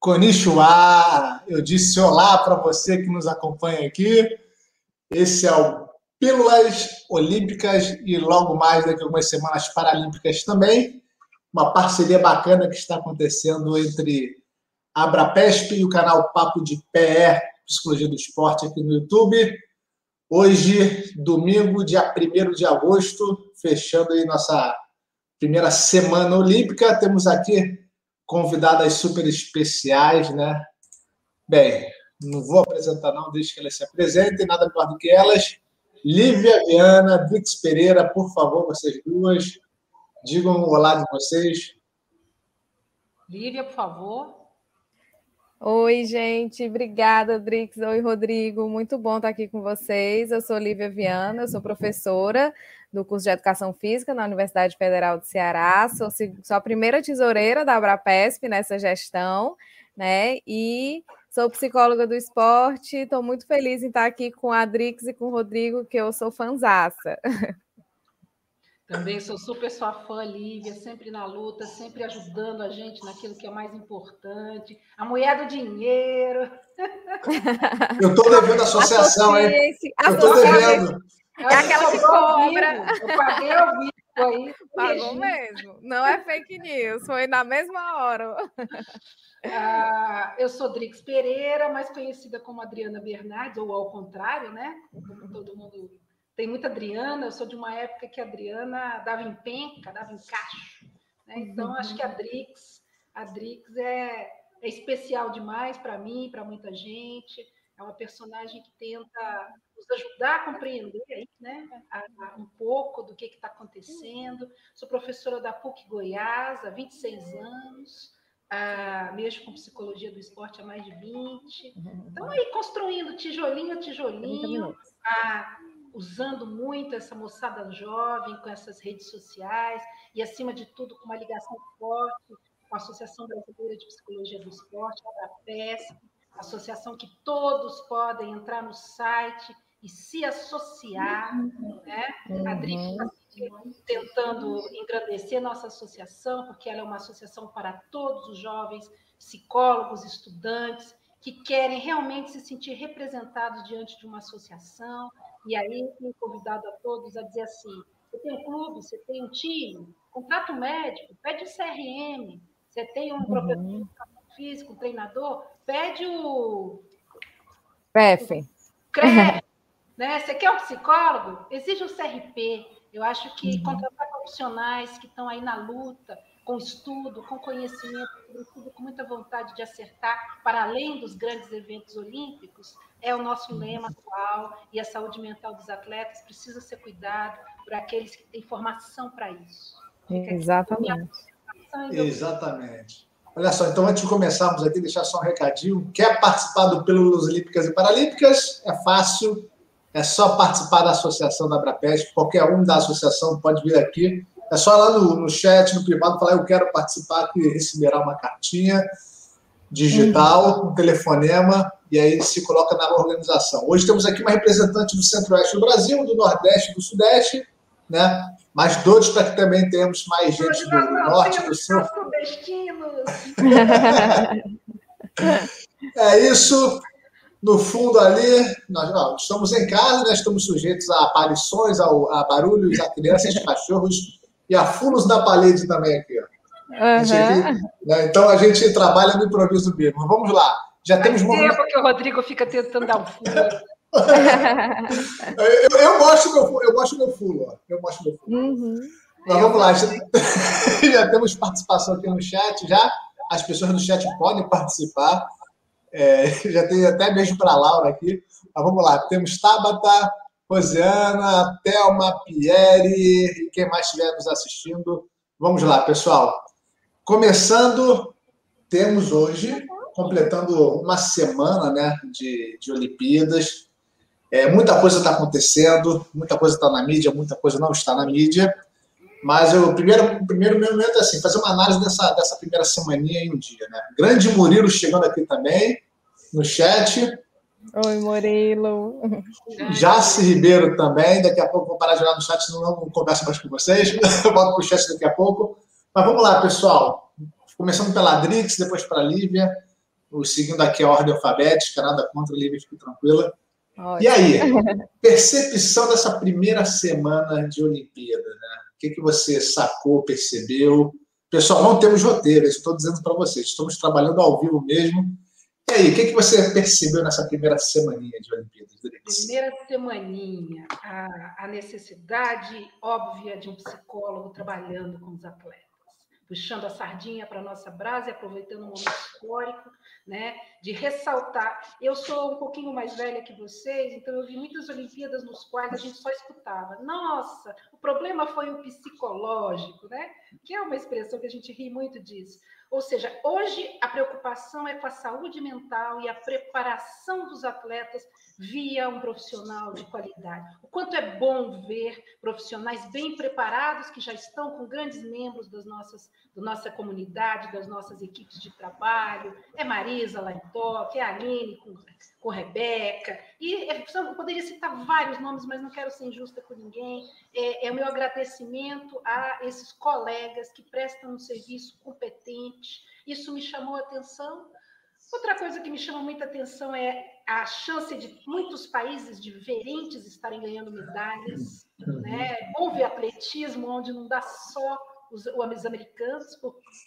Konnichiwa! Eu disse olá para você que nos acompanha aqui. Esse é o Pílulas Olímpicas e logo mais, daqui a algumas semanas, Paralímpicas também. Uma parceria bacana que está acontecendo entre a Abrapesp e o canal Papo de Pé, Psicologia do Esporte, aqui no YouTube. Hoje, domingo, dia 1 de agosto, fechando aí nossa primeira semana olímpica. Temos aqui convidadas super especiais, né? Bem, não vou apresentar não, deixe que elas se apresentem, nada melhor do que elas. Lívia Viana, Vix Pereira, por favor, vocês duas, digam o olá de vocês. Lívia, por favor. Oi, gente, obrigada, Drix. Oi, Rodrigo, muito bom estar aqui com vocês. Eu sou Lívia Viana, eu sou professora do curso de Educação Física na Universidade Federal do Ceará, sou, sou a primeira tesoureira da Abrapesp nessa gestão, né? E sou psicóloga do esporte, estou muito feliz em estar aqui com a Drix e com o Rodrigo, que eu sou fanzaça. Também sou super sua fã, Lívia, sempre na luta, sempre ajudando a gente naquilo que é mais importante. A mulher do dinheiro. Eu estou devendo associação, hein? Eu estou devendo. É aquela que cobra. Eu paguei ao vivo aí. Pagou mesmo. Não é fake news, foi na mesma hora. Ah, eu sou Drix Pereira, mais conhecida como Adriana Bernardes, ou ao contrário, né? Como todo mundo tem muita Adriana, eu sou de uma época que a Adriana dava em penca, dava em cacho. Né? Então, acho que a Drix, a Drix é, é especial demais para mim, para muita gente. É uma personagem que tenta nos ajudar a compreender né, um pouco do que está acontecendo. Sou professora da PUC Goiás há 26 anos, ah, mexo com psicologia do esporte há mais de 20. Estamos aí construindo tijolinho a tijolinho, ah, usando muito essa moçada jovem com essas redes sociais e, acima de tudo, com uma ligação forte com a Associação Brasileira de Psicologia do Esporte, a PESP, associação que todos podem entrar no site e se associar, né? A Dric está tentando engrandecer nossa associação, porque ela é uma associação para todos os jovens, psicólogos, estudantes, que querem realmente se sentir representados diante de uma associação. E aí, tenho convidado a todos a dizer assim: você tem um clube, você tem um time, contrato médico, pede o CRM, você tem um uhum. professor físico, um treinador, pede o. CREF, né? Você quer um psicólogo? Exige o CRP. Eu acho que uhum. contratar profissionais que estão aí na luta, com estudo, com conhecimento, sobretudo com muita vontade de acertar, para além dos grandes eventos olímpicos, é o nosso lema atual e a saúde mental dos atletas precisa ser cuidado por aqueles que têm formação para isso. Exatamente. Exatamente. Olha só, então antes de começarmos aqui, deixar só um recadinho. Quer participar do Pílulas Olímpicas e Paralímpicas? É fácil, é só participar da associação da Abrapesp. Qualquer um da associação pode vir aqui. É só lá no, no chat, no privado, falar eu quero participar, que receberá uma cartinha digital, um telefonema, e aí se coloca na organização. Hoje temos aqui uma representante do Centro-Oeste do Brasil, do Nordeste e do Sudeste, né? mas doidos para que também tenhamos mais gente do norte, do sul. é isso. No fundo ali, nós ó, estamos em casa, né? estamos sujeitos a aparições, ao, a barulhos, a crianças, a cachorros e a fulos na parede também aqui. Ó. Uhum. Gente, né? Então a gente trabalha no improviso mesmo. Vamos lá. Já Faz temos tempo momento... que o Rodrigo fica tentando dar um fulo. eu, eu, gosto meu, eu gosto do meu fulo, ó. Eu gosto meu fulo. Uhum. Mas vamos lá, já, já, temos participação aqui no chat, já. As pessoas do chat podem participar. É, já tem até beijo para a Laura aqui. Mas vamos lá, temos Tabata, Rosiana, Thelma, Pierre e quem mais estiver nos assistindo. Vamos lá, pessoal. Começando, temos hoje, completando uma semana né, de, de Olimpíadas. É, muita coisa está acontecendo, muita coisa está na mídia, muita coisa não está na mídia. Mas o primeiro, primeiro momento é assim, fazer uma análise dessa, dessa primeira semaninha em um dia. Né? Grande Murilo chegando aqui também, no chat. Oi, Murilo. Jace Ribeiro também. Daqui a pouco vou parar de olhar no chat, senão não converso mais com vocês. Eu volto para o chat daqui a pouco. Mas vamos lá, pessoal. Começando pela Drix, depois para a Lívia. seguindo aqui a ordem alfabética, nada contra, livre, fique tranquila. Ótimo. E aí, percepção dessa primeira semana de Olimpíada, né? O que, que você sacou, percebeu? Pessoal, não temos roteiro, estou dizendo para vocês, estamos trabalhando ao vivo mesmo. E aí, o que, que você percebeu nessa primeira semaninha de Olimpíadas? Primeira semaninha, a, a necessidade óbvia de um psicólogo trabalhando com os atletas puxando a sardinha para a nossa brasa e aproveitando um momento histórico, né, de ressaltar. Eu sou um pouquinho mais velha que vocês, então eu vi muitas Olimpíadas nos quais a gente só escutava. Nossa, o problema foi o psicológico, né? Que é uma expressão que a gente ri muito disso. Ou seja, hoje a preocupação é com a saúde mental e a preparação dos atletas via um profissional de qualidade. O quanto é bom ver profissionais bem preparados que já estão com grandes membros das nossas, da nossa comunidade, das nossas equipes de trabalho. É Marisa lá em Tóquio, é a Aline com, com Rebeca. E é, eu poderia citar vários nomes, mas não quero ser injusta com ninguém. É, é o meu agradecimento a esses colegas que prestam um serviço competente. Isso me chamou a atenção. Outra coisa que me chama muita atenção é a chance de muitos países diferentes estarem ganhando medalhas. Né? Ver atletismo onde não dá só os, os americanos,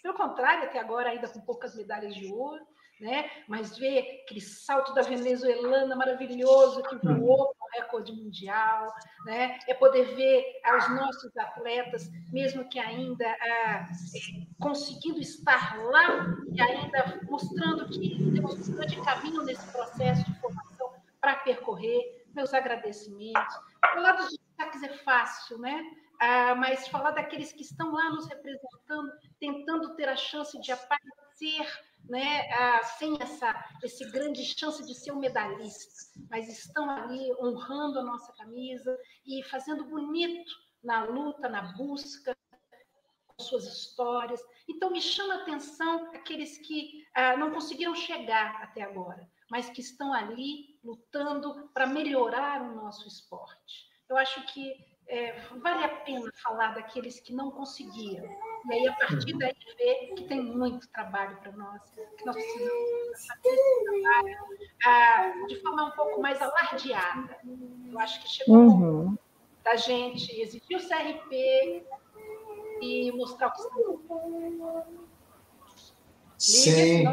pelo contrário, até agora ainda com poucas medalhas de ouro né? Mas ver aquele salto da venezuelana maravilhoso que voou para o recorde mundial, né? É poder ver os nossos atletas, mesmo que ainda ah, é, conseguindo estar lá e ainda mostrando que temos um grande caminho nesse processo de formação para percorrer. Meus agradecimentos. Falar dos destaques é fácil, né? Ah, mas falar daqueles que estão lá nos representando, tentando ter a chance de aparecer né, ah, sem essa esse grande chance de ser um medalhista, mas estão ali honrando a nossa camisa e fazendo bonito na luta, na busca, suas histórias. Então, me chama a atenção aqueles que ah, não conseguiram chegar até agora, mas que estão ali lutando para melhorar o nosso esporte. Eu acho que é, vale a pena falar daqueles que não conseguiram. E aí, a partir daí, ver que tem muito trabalho para nós, que nós precisamos fazer esse trabalho ah, de forma um pouco mais alardeada. Eu acho que chegou uhum. da gente exigir o CRP e mostrar o que estamos Sim.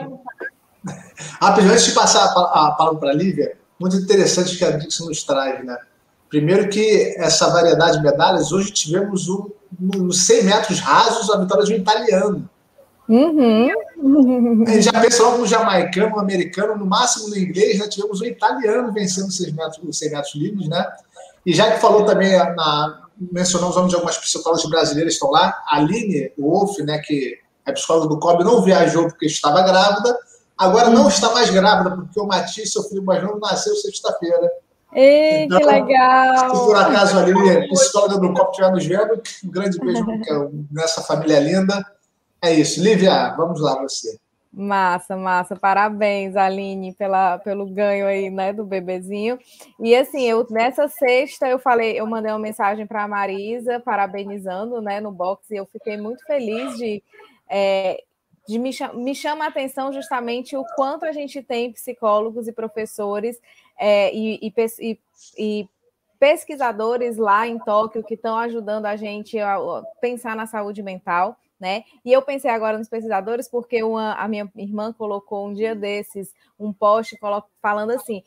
Ah, antes de passar a palavra para a Lívia, muito interessante que a Dixon nos traz, né? Primeiro que essa variedade de medalhas, hoje tivemos um, nos 100 metros rasos a vitória de um italiano. Uhum. A gente já logo no jamaicano, no americano, no máximo no inglês, já tivemos um italiano vencendo os 100 metros, os 100 metros livres, né? E já que falou também, na, mencionamos o nome de algumas psicólogas brasileiras que estão lá, a Aline Wolf, né, que é psicóloga do COB, não viajou porque estava grávida, agora não está mais grávida porque o Matias, seu filho mais novo, nasceu sexta-feira. Ei, então, que legal! Se por acaso a Lili, psicóloga do Copo, nos vendo, um grande beijo nessa família linda. É isso. Lívia, vamos lá, você. Massa, massa. Parabéns, Aline, pela, pelo ganho aí, né, do bebezinho. E assim, eu nessa sexta eu falei, eu mandei uma mensagem para a Marisa, parabenizando, né, no box, e eu fiquei muito feliz de é, de me, me chama a atenção justamente o quanto a gente tem psicólogos e professores é, e, e, e, pesquisadores lá em Tóquio que estão ajudando a gente a pensar na saúde mental. Né? E eu pensei agora nos pesquisadores porque uma, a minha irmã colocou um dia desses um post falando assim: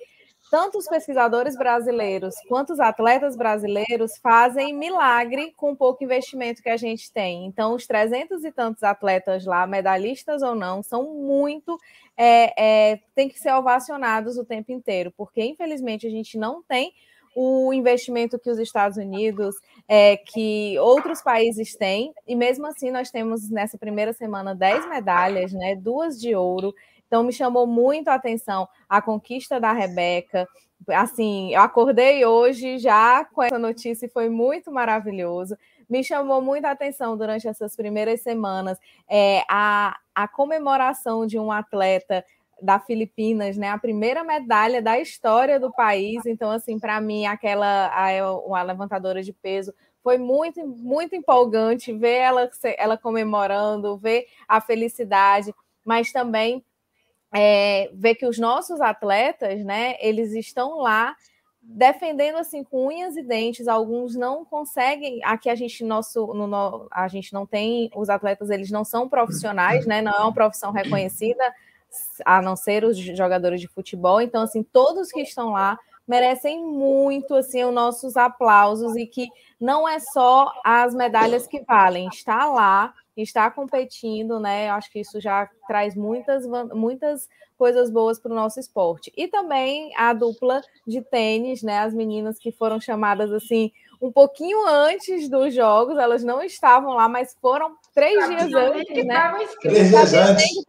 tanto os pesquisadores brasileiros quanto os atletas brasileiros fazem milagre com o pouco investimento que a gente tem. Então, os trezentos e tantos atletas lá, medalhistas ou não, são muito. É, é, tem que ser ovacionados o tempo inteiro, porque infelizmente a gente não tem o investimento que os Estados Unidos, é, que outros países têm, e mesmo assim nós temos nessa primeira semana 10 medalhas, né, duas de ouro, então, me chamou muito a atenção a conquista da Rebeca. Assim, eu acordei hoje já com essa notícia e foi muito maravilhoso. Me chamou muito a atenção durante essas primeiras semanas é, a, a comemoração de um atleta da Filipinas, né? A primeira medalha da história do país. Então, assim, para mim, aquela a, uma levantadora de peso foi muito, muito empolgante ver ela, ela comemorando, ver a felicidade, mas também é, ver que os nossos atletas, né, eles estão lá defendendo assim com unhas e dentes. Alguns não conseguem. Aqui a gente nosso no, a gente não tem os atletas, eles não são profissionais, né? Não é uma profissão reconhecida, a não ser os jogadores de futebol. Então assim, todos que estão lá merecem muito assim os nossos aplausos e que não é só as medalhas que valem, está lá, está competindo, né? Acho que isso já traz muitas, muitas coisas boas para o nosso esporte. E também a dupla de tênis, né? As meninas que foram chamadas assim um pouquinho antes dos jogos, elas não estavam lá, mas foram três dias antes, né? Três dias antes.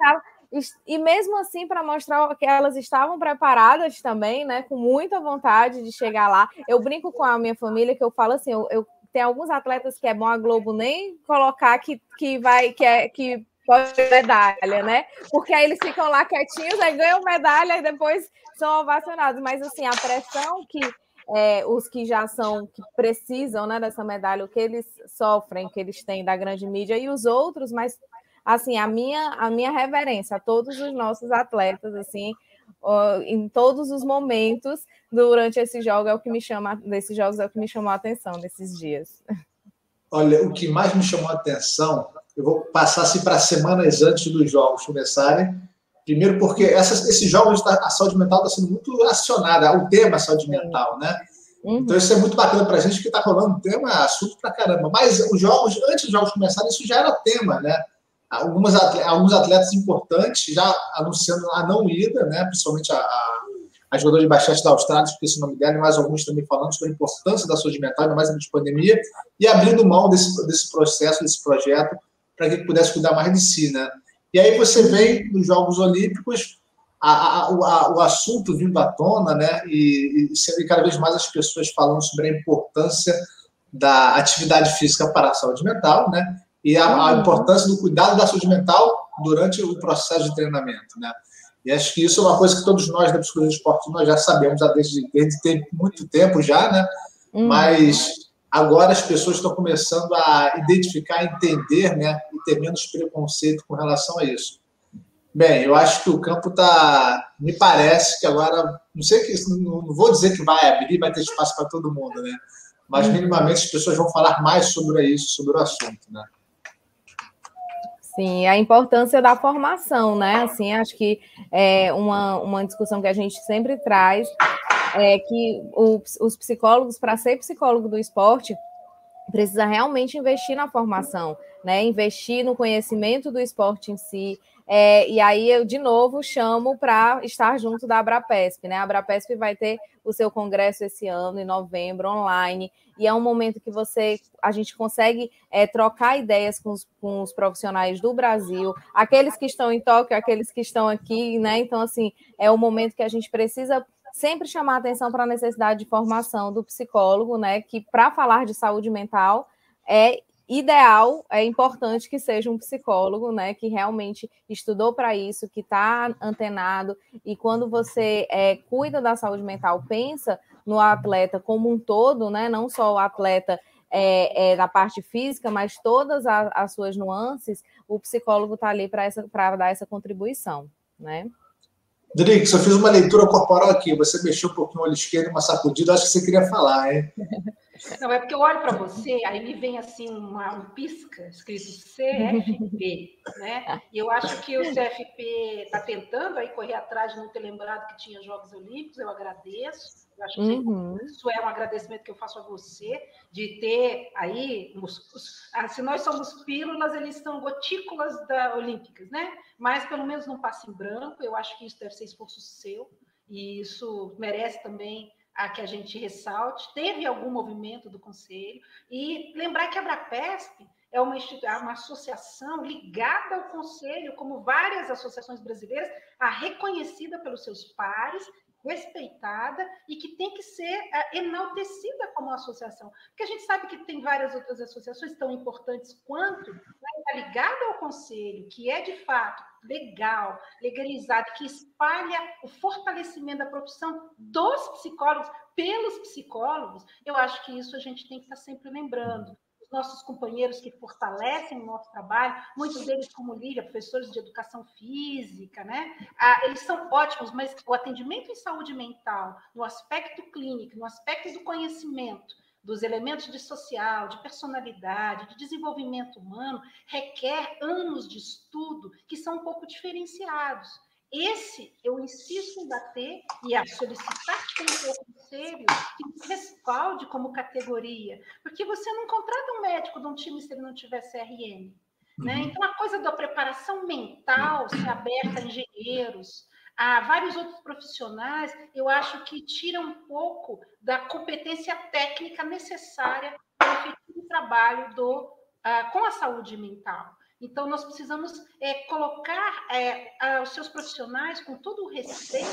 E mesmo assim, para mostrar que elas estavam preparadas também, né? Com muita vontade de chegar lá. Eu brinco com a minha família que eu falo assim: eu, eu tem alguns atletas que é bom a Globo nem colocar que, que vai, que é que pode medalha, né? Porque aí eles ficam lá quietinhos, aí ganham medalha e depois são ovacionados. Mas assim, a pressão que é, os que já são, que precisam né, dessa medalha, o que eles sofrem, que eles têm da grande mídia, e os outros, mas assim, a minha, a minha reverência a todos os nossos atletas, assim, em todos os momentos durante esse jogo é o que me chama, desses jogos é o que me chamou a atenção nesses dias. Olha, o que mais me chamou a atenção, eu vou passar assim para semanas antes dos jogos começarem. Primeiro, porque essas, esses jogos, a saúde mental está sendo muito acionada, o tema saúde mental, né? Uhum. Então, isso é muito bacana para a gente que está rolando tema, assunto para caramba. Mas os jogos, antes dos jogos começarem, isso já era tema, né? Algumas atletas, alguns atletas importantes já anunciando a não ida, né? principalmente a, a, a jogadora de basquete da Austrália, esqueci o nome dela, e mais alguns também falando sobre a importância da saúde mental, ainda mais de pandemia, e abrindo mão desse, desse processo, desse projeto, para que pudesse cuidar mais de si. Né? E aí você vem nos Jogos Olímpicos, a, a, o, assunto vindo à tona, né? E, e, e cada vez mais as pessoas falando sobre a importância da atividade física para a saúde mental, né? E a, a, importância do cuidado da saúde mental durante o processo de treinamento, né? E acho que isso é uma coisa que todos nós da psicologia do esporte nós já sabemos já desde, desde muito tempo já, né? Uhum. Mas agora as pessoas estão começando a identificar, entender, né? E ter menos preconceito com relação a isso. Bem, eu acho que o campo está. Me parece que agora. Não sei que. Não vou dizer que vai abrir, vai ter espaço para todo mundo, né? Mas uhum. minimamente as pessoas vão falar mais sobre isso, sobre o assunto, né? Sim, a importância da formação, né? Assim, acho que é uma, uma discussão que a gente sempre traz é que os, os psicólogos, para ser psicólogo do esporte, precisa realmente investir na formação, né? Investir no conhecimento do esporte em si, é, e aí eu, de novo, chamo para estar junto da Abrapesp. Né? A Abrapesp vai ter o seu congresso esse ano, em novembro, online, e é um momento que você a gente consegue é, trocar ideias com os, com os, profissionais do Brasil, aqueles que estão em Tóquio, aqueles que estão aqui, né? Então, assim, é o momento que a gente precisa sempre chamar atenção para a necessidade de formação do psicólogo, né? Que para falar de saúde mental é ideal, é importante que seja um psicólogo, né, que realmente estudou para isso, que está antenado, e quando você é, cuida da saúde mental, pensa no atleta como um todo, né, não só o atleta é, é, da parte física, mas todas as, as suas nuances, o psicólogo está ali para dar essa contribuição, né? Drix, eu fiz uma leitura corporal aqui, você mexeu um pouquinho o olho esquerdo, uma sacudida, acho que você queria falar, hein? Não, é porque eu olho para você, aí me vem assim uma, um pisca escrito CFP, né? E eu acho que o CFP está tentando aí correr atrás de não ter lembrado que tinha Jogos Olímpicos, eu agradeço. Eu acho que uhum. isso é um agradecimento que eu faço a você, de ter aí, ah, se nós somos pílulas, eles são gotículas da olímpicas, né? Mas pelo menos não passa em branco, eu acho que isso deve ser esforço seu, e isso merece também a que a gente ressalte, teve algum movimento do Conselho, e lembrar que a Abrapesp é uma, é uma associação ligada ao Conselho, como várias associações brasileiras, a reconhecida pelos seus pares respeitada e que tem que ser uh, enaltecida como associação. Porque a gente sabe que tem várias outras associações tão importantes quanto, mas está ligada ao conselho, que é de fato legal, legalizado, que espalha o fortalecimento da profissão dos psicólogos pelos psicólogos, eu acho que isso a gente tem que estar tá sempre lembrando nossos companheiros que fortalecem o nosso trabalho, muitos deles, como Lívia, professores de educação física, né? Ah, eles são ótimos, mas o atendimento em saúde mental, no aspecto clínico, no aspecto do conhecimento, dos elementos de social, de personalidade, de desenvolvimento humano, requer anos de estudo que são um pouco diferenciados. Esse eu insisto em bater e a solicitar que o conselho que respalde como categoria, porque você não contrata um médico de um time se ele não tiver CRM. Né? Uhum. Então, a coisa da preparação mental ser aberta a engenheiros, a vários outros profissionais, eu acho que tira um pouco da competência técnica necessária para o trabalho do, uh, com a saúde mental. Então, nós precisamos é, colocar é, os seus profissionais com todo o respeito,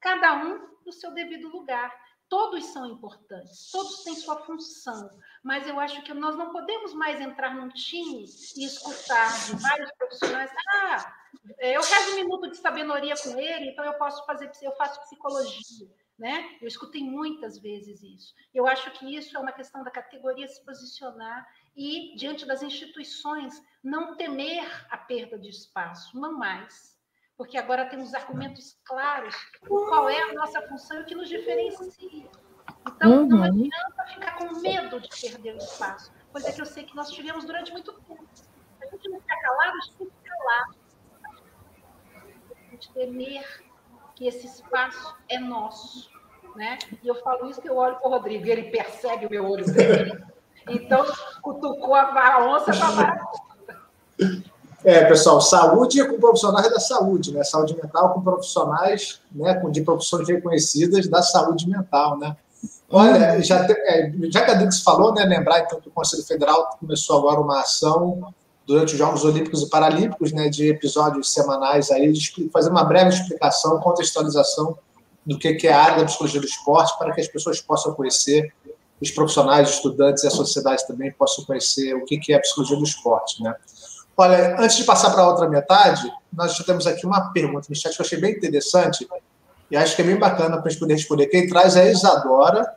cada um no seu devido lugar. Todos são importantes, todos têm sua função, mas eu acho que nós não podemos mais entrar num time e escutar de vários profissionais. Ah, eu rezo um minuto de sabedoria com ele, então eu posso fazer, eu faço psicologia. Né? Eu escutei muitas vezes isso. Eu acho que isso é uma questão da categoria se posicionar e, diante das instituições, não temer a perda de espaço, não mais. Porque agora temos argumentos claros qual é a nossa função e o que nos diferencia. Então, uhum. não adianta ficar com medo de perder o espaço, coisa que eu sei que nós tivemos durante muito tempo. A gente não fica calado, a gente tem que calar. A gente temer que esse espaço é nosso. Né? E eu falo isso que eu olho para o Rodrigo, e ele percebe o meu olho dele. Então, cutucou a onça com a vara é, pessoal, saúde com profissionais da saúde, né? Saúde mental com profissionais, né? Com de profissões reconhecidas da saúde mental, né? Olha, já, te, é, já que a Dix falou, né? Lembrar então que o Conselho Federal começou agora uma ação durante os Jogos Olímpicos e Paralímpicos, né? De episódios semanais aí, de fazer uma breve explicação, contextualização do que, que é a área da psicologia do esporte, para que as pessoas possam conhecer os profissionais, os estudantes e a sociedade também possam conhecer o que é a psicologia do esporte. Né? Olha, antes de passar para a outra metade, nós já temos aqui uma pergunta no chat que eu achei bem interessante e acho que é bem bacana para a gente poder responder. Quem traz é a Isadora.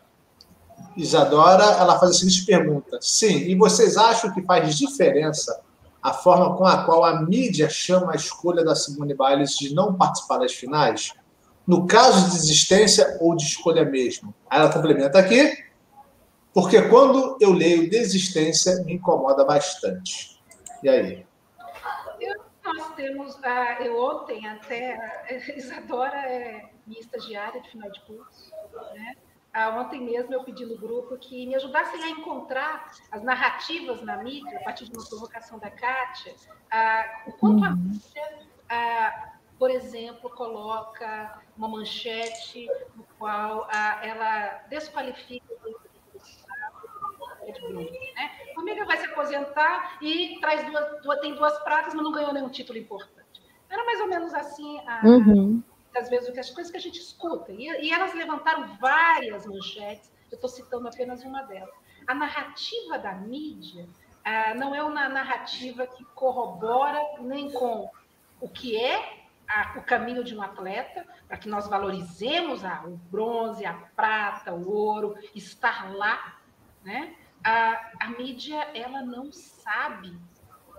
Isadora, ela faz a seguinte pergunta: Sim, e vocês acham que faz diferença a forma com a qual a mídia chama a escolha da Simone Biles de não participar das finais? No caso de desistência ou de escolha mesmo? Aí ela complementa aqui porque quando eu leio desistência, me incomoda bastante. E aí? Eu, nós temos, uh, eu ontem até, a Isadora é minha estagiária de final de curso, né? Uh, ontem mesmo eu pedi no grupo que me ajudassem a encontrar as narrativas na mídia, a partir de uma provocação da Kátia, uh, o quanto a uhum. mídia, uh, por exemplo, coloca uma manchete no qual ela desqualifica Red Bull. Né? Formiga vai se aposentar e traz duas, duas, tem duas pratas, mas não ganhou nenhum título importante. Era mais ou menos assim, a, uhum. às vezes, as coisas que a gente escuta. E, e elas levantaram várias manchetes, eu estou citando apenas uma delas. A narrativa da mídia ah, não é uma narrativa que corrobora nem com o que é a, o caminho de um atleta, para que nós valorizemos a, o bronze, a prata, o ouro, estar lá, né? A, a mídia ela não sabe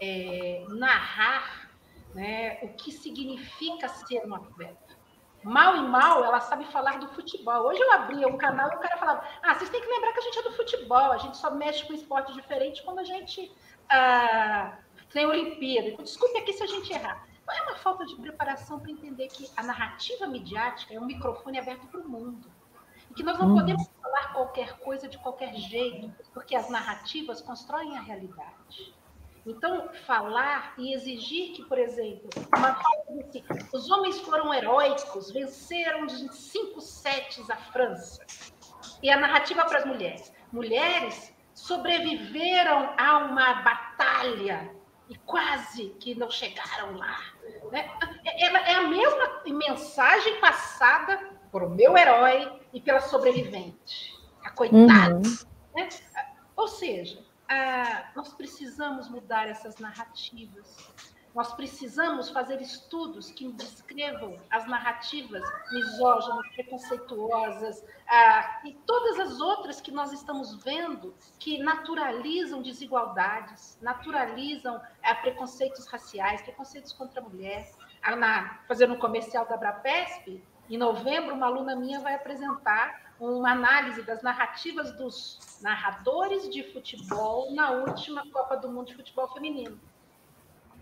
é, narrar né, o que significa ser um atleta. Mal e mal, ela sabe falar do futebol. Hoje eu abria um canal e o cara falava: Ah, vocês têm que lembrar que a gente é do futebol, a gente só mexe com esporte diferente quando a gente ah, tem Olimpíada. Desculpe aqui se a gente errar. é uma falta de preparação para entender que a narrativa midiática é um microfone aberto para o mundo e que nós não hum. podemos falar qualquer coisa de qualquer jeito, porque as narrativas constroem a realidade. Então, falar e exigir que, por exemplo, uma assim, os homens foram heróicos, venceram de cinco setes a França. E a narrativa para as mulheres. Mulheres sobreviveram a uma batalha e quase que não chegaram lá. Né? É, é a mesma mensagem passada por o meu herói e pela sobrevivente, a coitada. Uhum. Né? Ou seja, nós precisamos mudar essas narrativas. Nós precisamos fazer estudos que descrevam as narrativas misóginas, preconceituosas ah, e todas as outras que nós estamos vendo que naturalizam desigualdades, naturalizam ah, preconceitos raciais, preconceitos contra a mulher. Na, fazendo um comercial da Brapesp, em novembro, uma aluna minha vai apresentar uma análise das narrativas dos narradores de futebol na última Copa do Mundo de Futebol Feminino.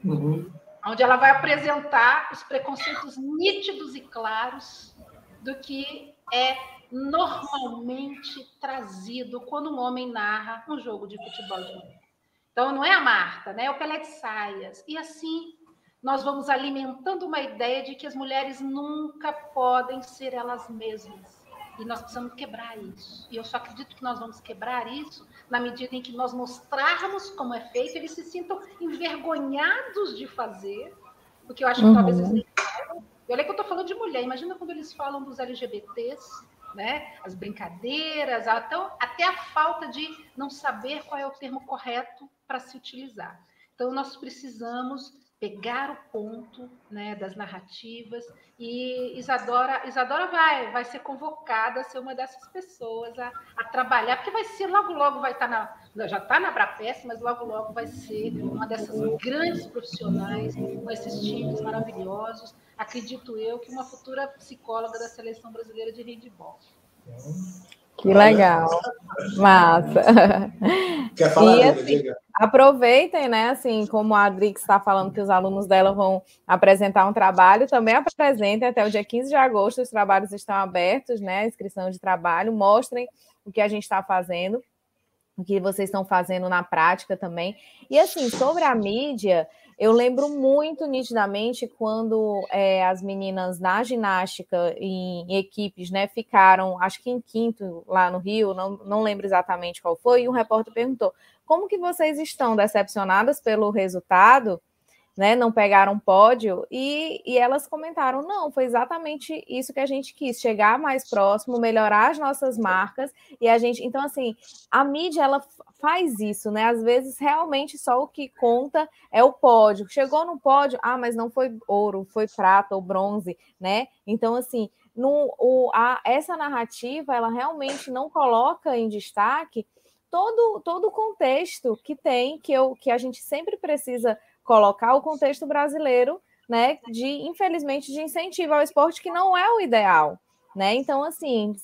Uhum. Onde ela vai apresentar os preconceitos nítidos e claros do que é normalmente trazido quando um homem narra um jogo de futebol de mulher. Então, não é a Marta, né? é o Pelé de Saias. E assim, nós vamos alimentando uma ideia de que as mulheres nunca podem ser elas mesmas e nós precisamos quebrar isso. E eu só acredito que nós vamos quebrar isso na medida em que nós mostrarmos como é feito, eles se sintam envergonhados de fazer, porque eu acho que uhum. talvez eles nem saibam. E olha que eu estou falando de mulher, imagina quando eles falam dos LGBTs, né? as brincadeiras, até, até a falta de não saber qual é o termo correto para se utilizar. Então, nós precisamos pegar o ponto né, das narrativas e Isadora, Isadora vai, vai ser convocada a ser uma dessas pessoas a, a trabalhar, porque vai ser, logo, logo vai estar tá na, já está na Brapes, mas logo, logo vai ser uma dessas grandes profissionais com esses times maravilhosos. Acredito eu que uma futura psicóloga da Seleção Brasileira de Handball. Que legal, massa. Quer falar, e, assim, Aproveitem, né? Assim, como a Adrix está falando que os alunos dela vão apresentar um trabalho, também apresentem até o dia 15 de agosto, os trabalhos estão abertos, né? Inscrição de trabalho, mostrem o que a gente está fazendo, o que vocês estão fazendo na prática também. E assim, sobre a mídia, eu lembro muito nitidamente quando é, as meninas na ginástica em, em, equipes, né, ficaram, acho que em quinto lá no Rio, não, não lembro exatamente qual foi, e um repórter perguntou: como que vocês estão decepcionadas pelo resultado? Né, não pegaram pódio, e, e elas comentaram: não, foi exatamente isso que a gente quis, chegar mais próximo, melhorar as nossas marcas, e a gente. Então, assim, a mídia ela faz isso, né? Às vezes, realmente, só o que conta é o pódio. Chegou no pódio, ah, mas não foi ouro, foi prata ou bronze, né? Então, assim, no, o, a, essa narrativa ela realmente não coloca em destaque todo, todo o contexto que tem, que, eu, que a gente sempre precisa colocar o contexto brasileiro, né, de infelizmente de incentivo ao esporte que não é o ideal, né? Então, assim,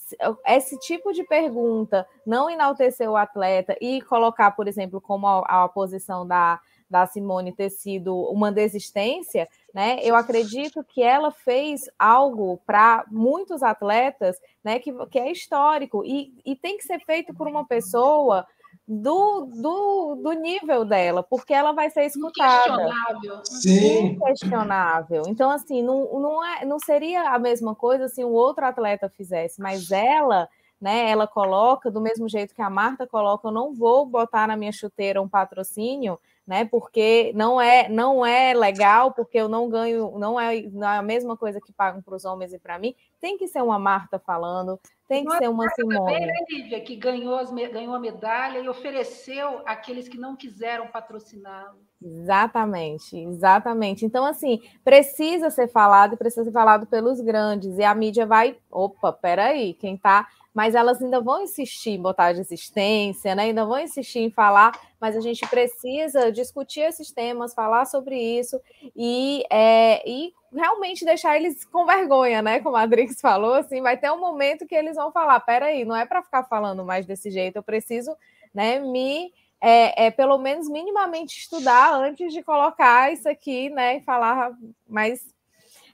esse tipo de pergunta, não enaltecer o atleta e colocar, por exemplo, como a, a posição da, da Simone ter sido uma desistência, né? Eu acredito que ela fez algo para muitos atletas, né? Que, que é histórico e, e tem que ser feito por uma pessoa do, do, do nível dela, porque ela vai ser escutada. Inquestionável. Sim. Inquestionável. Então, assim, não, não, é, não seria a mesma coisa se um outro atleta fizesse, mas ela, né, ela coloca, do mesmo jeito que a Marta coloca, eu não vou botar na minha chuteira um patrocínio né? Porque não é não é legal, porque eu não ganho, não é, não é a mesma coisa que pagam para os homens e para mim. Tem que ser uma Marta falando, tem que ser uma Simone. Também, né, Lívia, que ganhou, as, ganhou a medalha e ofereceu àqueles que não quiseram patrociná-lo. Exatamente, exatamente. Então, assim, precisa ser falado e precisa ser falado pelos grandes. E a mídia vai, opa, peraí, quem está mas elas ainda vão insistir em botar de existência, né? ainda vão insistir em falar, mas a gente precisa discutir esses temas, falar sobre isso e, é, e realmente deixar eles com vergonha, né? Como a Adrix falou, assim, vai ter um momento que eles vão falar: peraí, não é para ficar falando mais desse jeito, eu preciso né, me. É, é, pelo menos minimamente estudar antes de colocar isso aqui, né? E falar mais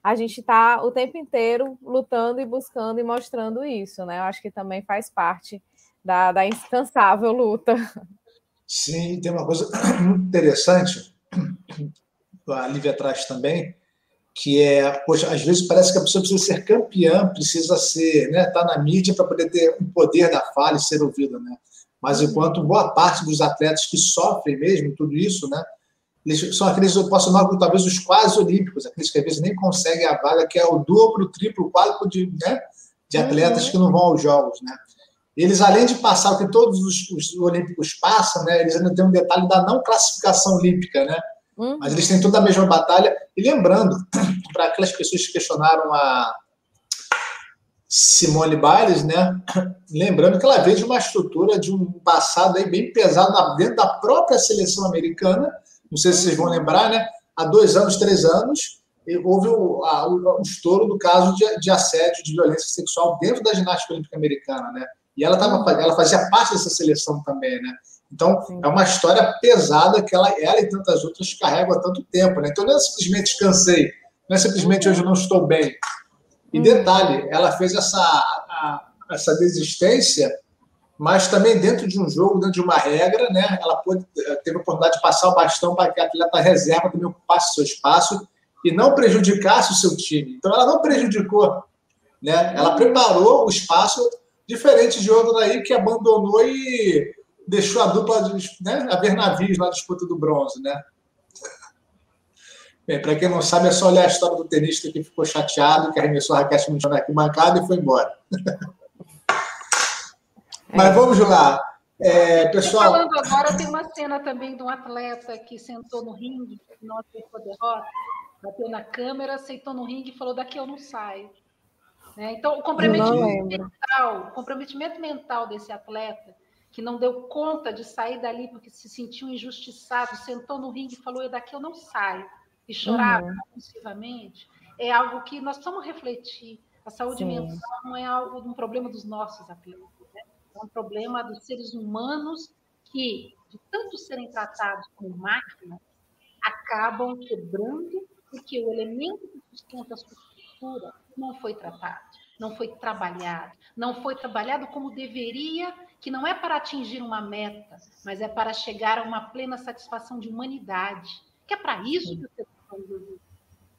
a gente está o tempo inteiro lutando e buscando e mostrando isso, né? Eu acho que também faz parte da, da incansável luta. Sim, tem uma coisa muito interessante, a Lívia traz também, que é, poxa, às vezes parece que a pessoa precisa ser campeã, precisa ser, né, estar tá na mídia para poder ter o poder da fala e ser ouvida, né? Mas uhum. enquanto boa parte dos atletas que sofrem mesmo tudo isso, né, eles são aqueles, eu posso chamar talvez os quase olímpicos, aqueles que às vezes nem conseguem a vaga, que é o duplo, triplo, quádruplo de, né, de atletas uhum. que não vão aos Jogos, né? Eles, além de passar o que todos os, os olímpicos passam, né, eles ainda têm um detalhe da não classificação olímpica, né? Uhum. Mas eles têm toda a mesma batalha. E lembrando, para aquelas pessoas que questionaram a Simone Biles, né? Lembrando que ela veio de uma estrutura de um passado aí bem pesado dentro da própria seleção americana. Não sei se vocês vão lembrar, né? Há dois anos, três anos, houve o, a, o, estouro do caso de, de, assédio, de violência sexual dentro da ginástica olímpica americana, né? E ela, tava, ela fazia parte dessa seleção também, né? Então, Sim. é uma história pesada que ela, ela e tantas outras carregam há tanto tempo, né? Então, não é simplesmente cansei, não é simplesmente hoje não estou bem. E hum. detalhe, ela fez essa, a, essa desistência, mas também dentro de um jogo, dentro de uma regra, né? Ela pôde, teve a oportunidade de passar o bastão para que a atleta reserva também ocupasse seu espaço e não prejudicasse o seu time. Então, ela não prejudicou, né? Ela preparou o espaço diferente de outro aí que abandonou e deixou a dupla de, né, a ver navios na disputa do bronze, né? Bem, para quem não sabe, é só olhar a história do tenista que ficou chateado, que arremessou a raquete no chão da arquibancada e foi embora. Mas vamos lá. É, pessoal. Falando agora, tem uma cena também de um atleta que sentou no ringue, não aceitou a derrota, bateu na câmera, aceitou no ringue e falou: daqui eu não saio. Né? Então, o comprometimento mental, o comprometimento mental desse atleta que não deu conta de sair dali porque se sentiu injustiçado, sentou no ringue e falou: daqui eu não saio e chorava uhum. compulsivamente, é algo que nós precisamos refletir. A saúde Sim. mental não é algo um problema dos nossos atletas, né? é um problema dos seres humanos que, de tanto serem tratados como máquinas, acabam quebrando porque o elemento que sustenta a sua estrutura não foi tratado, não foi trabalhado, não foi trabalhado como deveria, que não é para atingir uma meta, mas é para chegar a uma plena satisfação de humanidade, que é para isso que o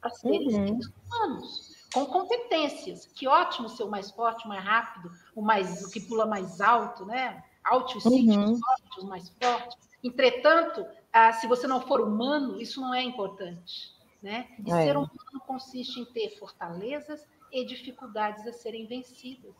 para seres uhum. humanos, com competências. Que ótimo ser o mais forte, o mais rápido, o mais o que pula mais alto, né? Altos uhum. sítios, fortes, mais fortes. Entretanto, ah, se você não for humano, isso não é importante. Né? E é. ser humano consiste em ter fortalezas e dificuldades a serem vencidas.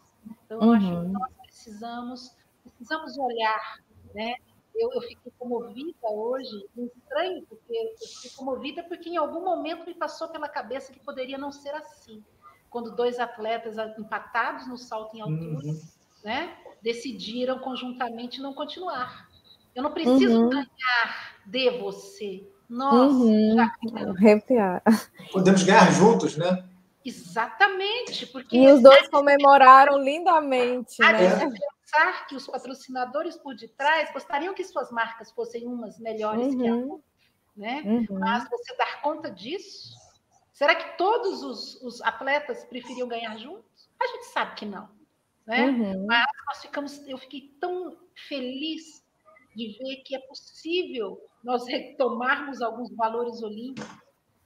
Então, eu acho que uhum. nós precisamos, precisamos olhar né, eu, eu fiquei comovida hoje, estranho, porque eu fiquei comovida porque em algum momento me passou pela cabeça que poderia não ser assim. Quando dois atletas empatados no salto em altura, uhum. né, decidiram conjuntamente não continuar. Eu não preciso uhum. ganhar de você. Nossa, uhum. Podemos ganhar juntos, né? Exatamente, porque e os dois comemoraram lindamente, né? Pensar que os patrocinadores por detrás gostariam que suas marcas fossem umas melhores uhum. que a outra, né? Uhum. Mas você dar conta disso? Será que todos os, os, atletas preferiam ganhar juntos? A gente sabe que não, né? Uhum. Mas nós ficamos, eu fiquei tão feliz de ver que é possível nós retomarmos alguns valores olímpicos,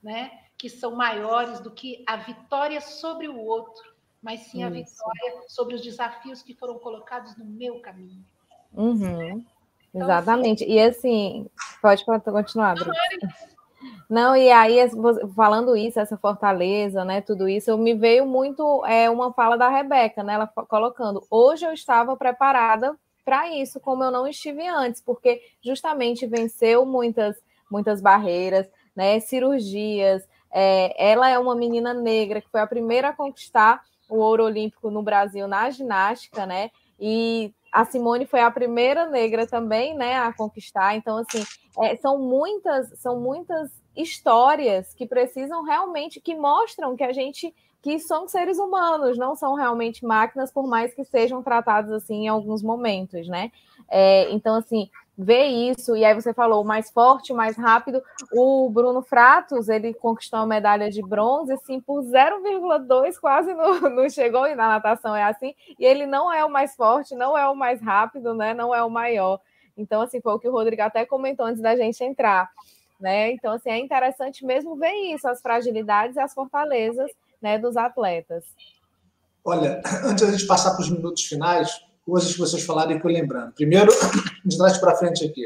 né? Que são maiores do que a vitória sobre o outro mas sim a vitória sobre os desafios que foram colocados no meu caminho. Uhum. Então, Exatamente. Assim, e assim, pode continuar, Bruno. Não, e aí, falando isso, essa fortaleza, né, tudo isso, me veio muito é, uma fala da Rebeca, né, ela colocando, hoje eu estava preparada para isso, como eu não estive antes, porque justamente venceu muitas, muitas barreiras, né, cirurgias, é, ela é uma menina negra que foi a primeira a conquistar o ouro olímpico no Brasil na ginástica, né? E a Simone foi a primeira negra também, né, a conquistar. Então, assim, é, são muitas, são muitas histórias que precisam realmente, que mostram que a gente, que são seres humanos, não são realmente máquinas, por mais que sejam tratados assim em alguns momentos, né? É, então, assim, ver isso, e aí você falou mais forte, mais rápido. O Bruno Fratos, ele conquistou a medalha de bronze, assim, por 0,2, quase não, não chegou, e na natação é assim, e ele não é o mais forte, não é o mais rápido, né? Não é o maior. Então, assim, foi o que o Rodrigo até comentou antes da gente entrar. Né? Então, assim, é interessante mesmo ver isso, as fragilidades e as fortalezas né, dos atletas. Olha, antes da gente passar para os minutos finais, coisas que vocês falaram e que eu lembrando. Primeiro, de trás para frente aqui.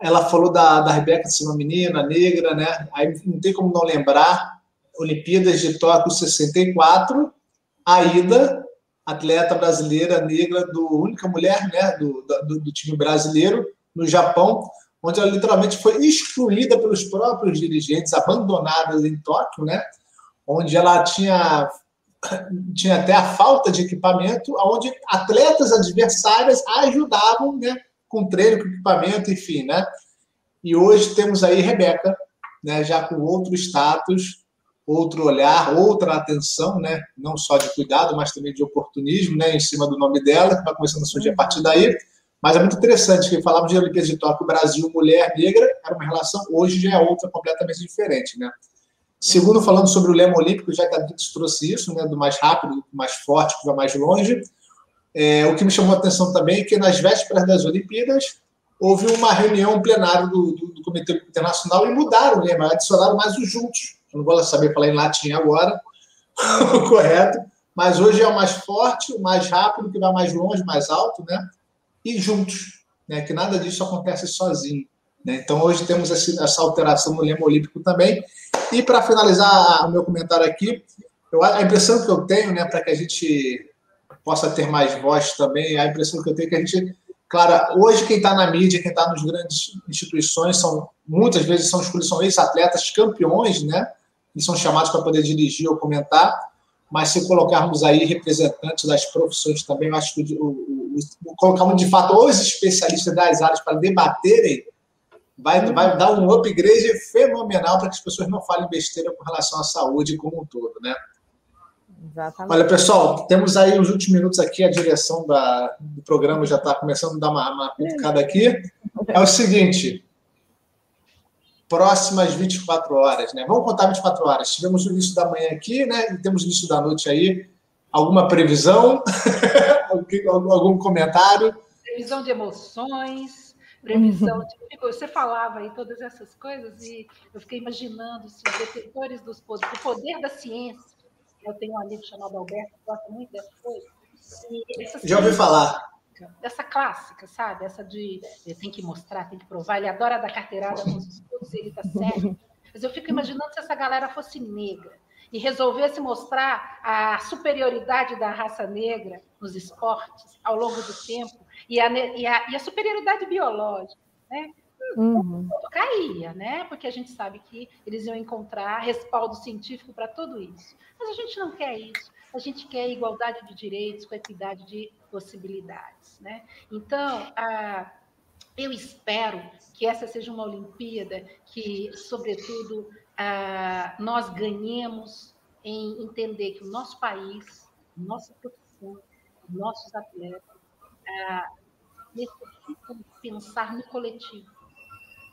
Ela falou da, da Rebeca ser uma menina negra, né? Aí não tem como não lembrar. Olimpíadas de Tóquio 64, a Ida, atleta brasileira negra, do única mulher né, do, do, do time brasileiro no Japão, onde ela literalmente foi excluída pelos próprios dirigentes, abandonada em Tóquio, né? onde ela tinha, tinha até a falta de equipamento, onde atletas adversárias ajudavam né? com treino, com equipamento, enfim. Né? E hoje temos aí Rebeca, né? já com outro status, outro olhar, outra atenção, né? não só de cuidado, mas também de oportunismo né? em cima do nome dela, que vai começando a surgir a partir daí. Mas é muito interessante que falávamos de Olimpíadas de Tóquio, Brasil, mulher, negra, era uma relação, hoje já é outra completamente diferente, né? Segundo, falando sobre o lema olímpico, já que a Brits trouxe isso, né, do mais rápido, do mais forte, que vai mais longe, é, o que me chamou a atenção também é que nas vésperas das Olimpíadas houve uma reunião plenária do, do, do Comitê Internacional e mudaram o lema, adicionaram mais os juntos. Eu não vou saber falar em latim agora, correto, mas hoje é o mais forte, o mais rápido, que vai mais longe, mais alto, né? e juntos, né? que nada disso acontece sozinho. Né? Então, hoje temos essa alteração no lema olímpico também. E, para finalizar o meu comentário aqui, eu, a impressão que eu tenho, né, para que a gente possa ter mais voz também, a impressão que eu tenho é que a gente, claro, hoje quem está na mídia, quem está nas grandes instituições, são muitas vezes são são ex-atletas campeões, né, e são chamados para poder dirigir ou comentar, mas se colocarmos aí representantes das profissões também, eu acho que o, o, o, colocarmos de fato os especialistas das áreas para debaterem, vai, vai dar um upgrade fenomenal para que as pessoas não falem besteira com relação à saúde como um todo, né? Exatamente. Olha, pessoal, temos aí os últimos minutos aqui, a direção da, do programa já está começando a dar uma, uma cutucada aqui. É o seguinte, próximas 24 horas, né? Vamos contar 24 horas. Tivemos o início da manhã aqui, né? E temos o início da noite aí. Alguma previsão? Algum comentário? Previsão de emoções, previsão de. Você falava aí todas essas coisas e eu fiquei imaginando se os detentores dos poderes, o poder da ciência. Eu tenho um amigo chamado Alberto que gosta muito dessa coisa. Já ouvi falar dessa clássica, sabe? Essa de tem que mostrar, tem que provar. Ele adora dar carteirada nos estudos, ele tá certo. Mas eu fico imaginando se essa galera fosse negra e resolvesse mostrar a superioridade da raça negra nos esportes ao longo do tempo e a, e a, e a superioridade biológica, né? Uhum. caía, né? Porque a gente sabe que eles iam encontrar respaldo científico para tudo isso. Mas a gente não quer isso. A gente quer igualdade de direitos com equidade de possibilidades. Né? Então, a, eu espero que essa seja uma Olimpíada que, sobretudo, a, nós ganhemos em entender que o nosso país, nossa profissão, nossos atletas a, necessitam pensar no coletivo,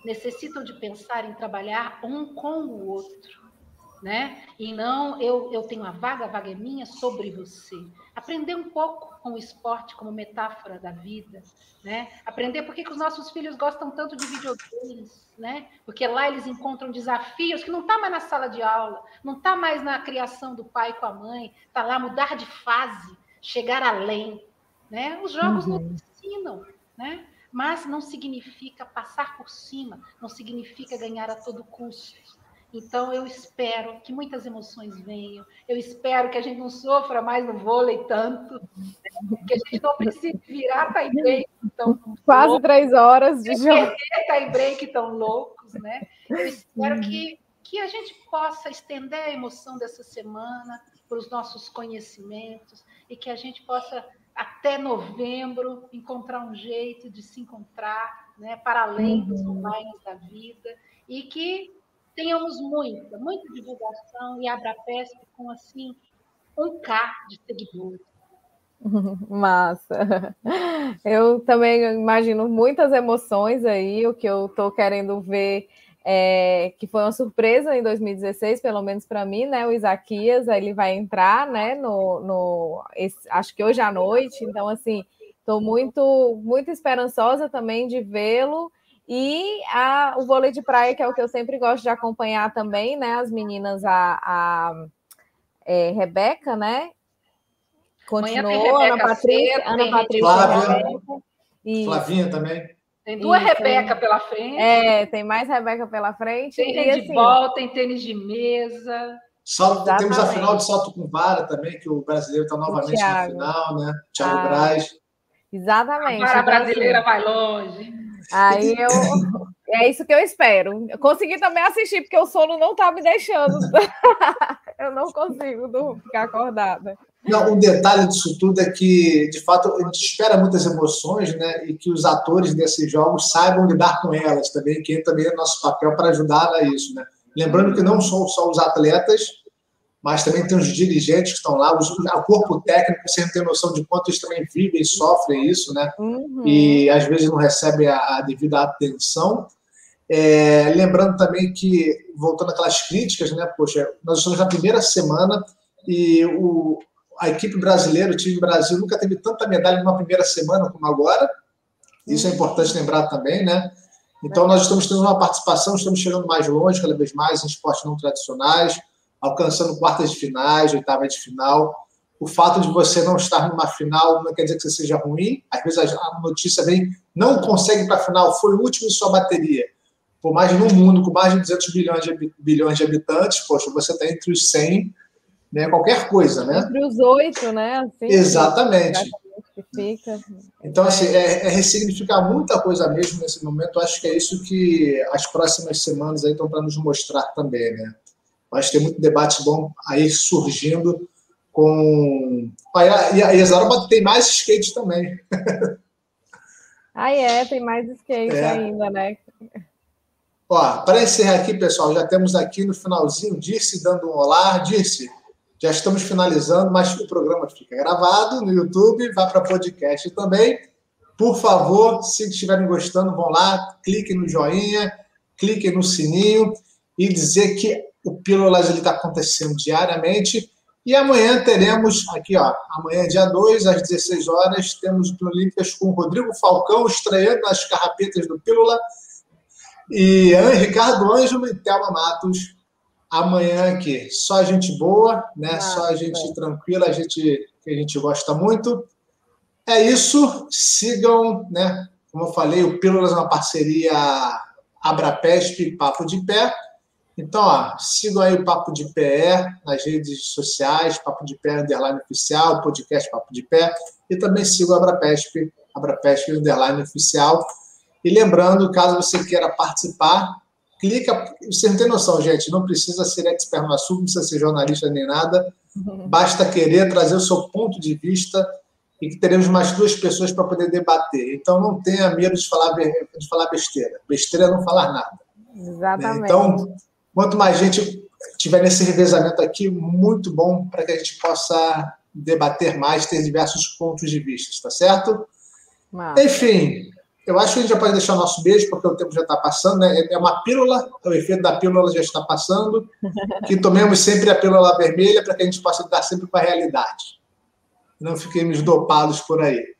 necessitam de pensar em trabalhar um com o outro né? E não eu, eu tenho a vaga, a vaga é minha sobre você. Aprender um pouco com o esporte como metáfora da vida, né? Aprender por que, os nossos filhos gostam tanto de videogames, né? Porque lá eles encontram desafios que não está mais na sala de aula, não está mais na criação do pai com a mãe, está lá mudar de fase, chegar além, né? Os jogos uhum. nos ensinam, né? Mas não significa passar por cima, não significa ganhar a todo custo. Então, eu espero que muitas emoções venham. Eu espero que a gente não sofra mais no vôlei tanto, que a gente não precise virar tie break tão quase loucos, três horas de jogo. tie break tão loucos, né? Eu espero que que a gente possa estender a emoção dessa semana para os nossos conhecimentos e que a gente possa até novembro encontrar um jeito de se encontrar, né, para além dos uhum. online da vida e que tenhamos muita, muita divulgação e abra PESP com assim um K de seguidores. Massa. Eu também imagino muitas emoções aí, o que eu estou querendo ver é, que foi uma surpresa em 2016, pelo menos para mim, né? O Isaquias, ele vai entrar, né? No, no esse, acho que hoje à noite. Então, assim, estou muito, muito esperançosa também de vê-lo e a, o vôlei de praia, que é o que eu sempre gosto de acompanhar também, né? As meninas, a, a é, Rebeca, né? Continuou, Ana Patrícia, Ana Patrícia. Flávia, Flavinha também. Tem duas Isso, Rebeca pela frente. É, tem mais Rebeca pela frente. Tem handball, assim, tem tênis de mesa. Salto, temos a final de salto com vara também, que o brasileiro está novamente na final, né? Thiago ah, Braz. Exatamente. A vara então, assim, brasileira vai longe. Aí eu, É isso que eu espero. Eu consegui também assistir, porque o sono não está me deixando. eu não consigo ficar acordada. Não, um detalhe disso tudo é que, de fato, a gente espera muitas emoções, né? E que os atores desses jogos saibam lidar com elas também, que também é nosso papel para ajudar a isso, né? Lembrando que não são só os atletas, mas também tem os dirigentes que estão lá, os, o corpo técnico, você não tem noção de quanto eles também vivem e sofrem isso, né? Uhum. E às vezes não recebem a, a devida atenção. É, lembrando também que, voltando àquelas críticas, né? Poxa, nós estamos na primeira semana e o, a equipe brasileira, o time Brasil, nunca teve tanta medalha numa primeira semana como agora. Isso é importante lembrar também, né? Então, nós estamos tendo uma participação, estamos chegando mais longe, cada vez mais, em esportes não tradicionais, alcançando quartas de finais, oitavas de final. O fato de você não estar numa final não quer dizer que você seja ruim. Às vezes a notícia vem, não consegue para a final, foi o último em sua bateria. Por mais num mundo com mais de 200 bilhões de, bilhões de habitantes, poxa, você está entre os 100 né? Qualquer coisa, né? Entre os oito, né? Assim, Exatamente. Então, assim, é, é, ressignificar muita coisa mesmo nesse momento. Acho que é isso que as próximas semanas aí estão para nos mostrar também, né? Acho que tem muito debate bom aí surgindo com... E a Exaroba tem mais skate também. Ah, é, tem mais skate é. ainda, né? Ó, para encerrar aqui, pessoal, já temos aqui no finalzinho Dirce dando um olá. Dirce, já estamos finalizando, mas o programa fica gravado no YouTube, vai para podcast também. Por favor, se estiverem gostando, vão lá, cliquem no joinha, cliquem no sininho e dizer que o Pílulas está acontecendo diariamente. E amanhã teremos, aqui, ó, amanhã, dia 2, às 16 horas, temos o Olímpicas com o Rodrigo Falcão estreando nas carrapetas do Pílula. E Ricardo Ângelo e Thelma Matos amanhã aqui. Só gente boa, né? Ah, Só a gente tranquila, a gente que a gente gosta muito. É isso. Sigam, né? Como eu falei, o Pílulas é uma parceria Abrapesp e Papo de Pé. Então, ó, sigam aí o Papo de Pé nas redes sociais, Papo de Pé Underline Oficial, podcast Papo de Pé, e também sigam a Abrapesp, Abrapesp Underline Oficial. E lembrando, caso você queira participar, clica. Você não tem noção, gente. Não precisa ser expert no assunto, não precisa ser jornalista nem nada. Uhum. Basta querer trazer o seu ponto de vista e que teremos mais duas pessoas para poder debater. Então, não tenha medo de falar, de falar besteira. Besteira é não falar nada. Exatamente. Então, quanto mais gente tiver nesse revezamento aqui, muito bom para que a gente possa debater mais, ter diversos pontos de vista, tá certo? Massa. Enfim, eu acho que a gente já pode deixar o nosso beijo, porque o tempo já está passando, né? É uma pílula, o efeito da pílula já está passando. Que tomemos sempre a pílula vermelha para que a gente possa lidar sempre com a realidade. Não fiquemos dopados por aí.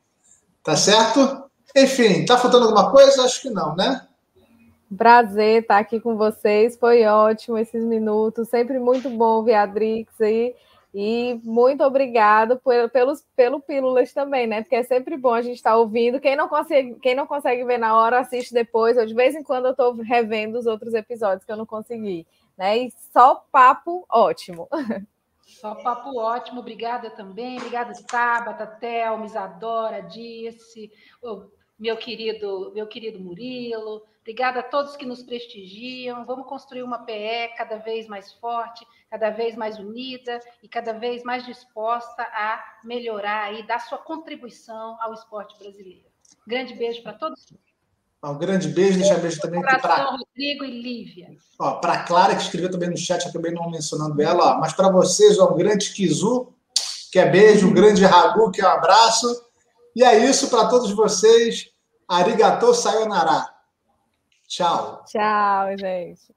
Tá certo? Enfim, tá faltando alguma coisa? Acho que não, né? Prazer estar aqui com vocês. Foi ótimo esses minutos. Sempre muito bom ver a Drix aí. E muito obrigado por, pelos, pelo Pílulas também, né? Porque é sempre bom a gente estar tá ouvindo. Quem não, consegue, quem não consegue ver na hora, assiste depois. Eu, de vez em quando, eu estou revendo os outros episódios que eu não consegui. Né? E só papo ótimo. Só papo ótimo. Obrigada também. Obrigada, Tabata, Thelma, Isadora, Disse, meu querido, meu querido Murilo. Obrigada a todos que nos prestigiam. Vamos construir uma PE cada vez mais forte, cada vez mais unida e cada vez mais disposta a melhorar e dar sua contribuição ao esporte brasileiro. Grande beijo para todos. Um grande beijo, deixa beijo também para Rodrigo e Lívia. Para Clara, que escreveu também no chat, acabei não mencionando ela, ó, mas para vocês, ó, um grande Kizu, que é beijo, um grande Ragu, que é um abraço. E é isso para todos vocês. Arigatou sayonara. Tchau. Tchau, gente.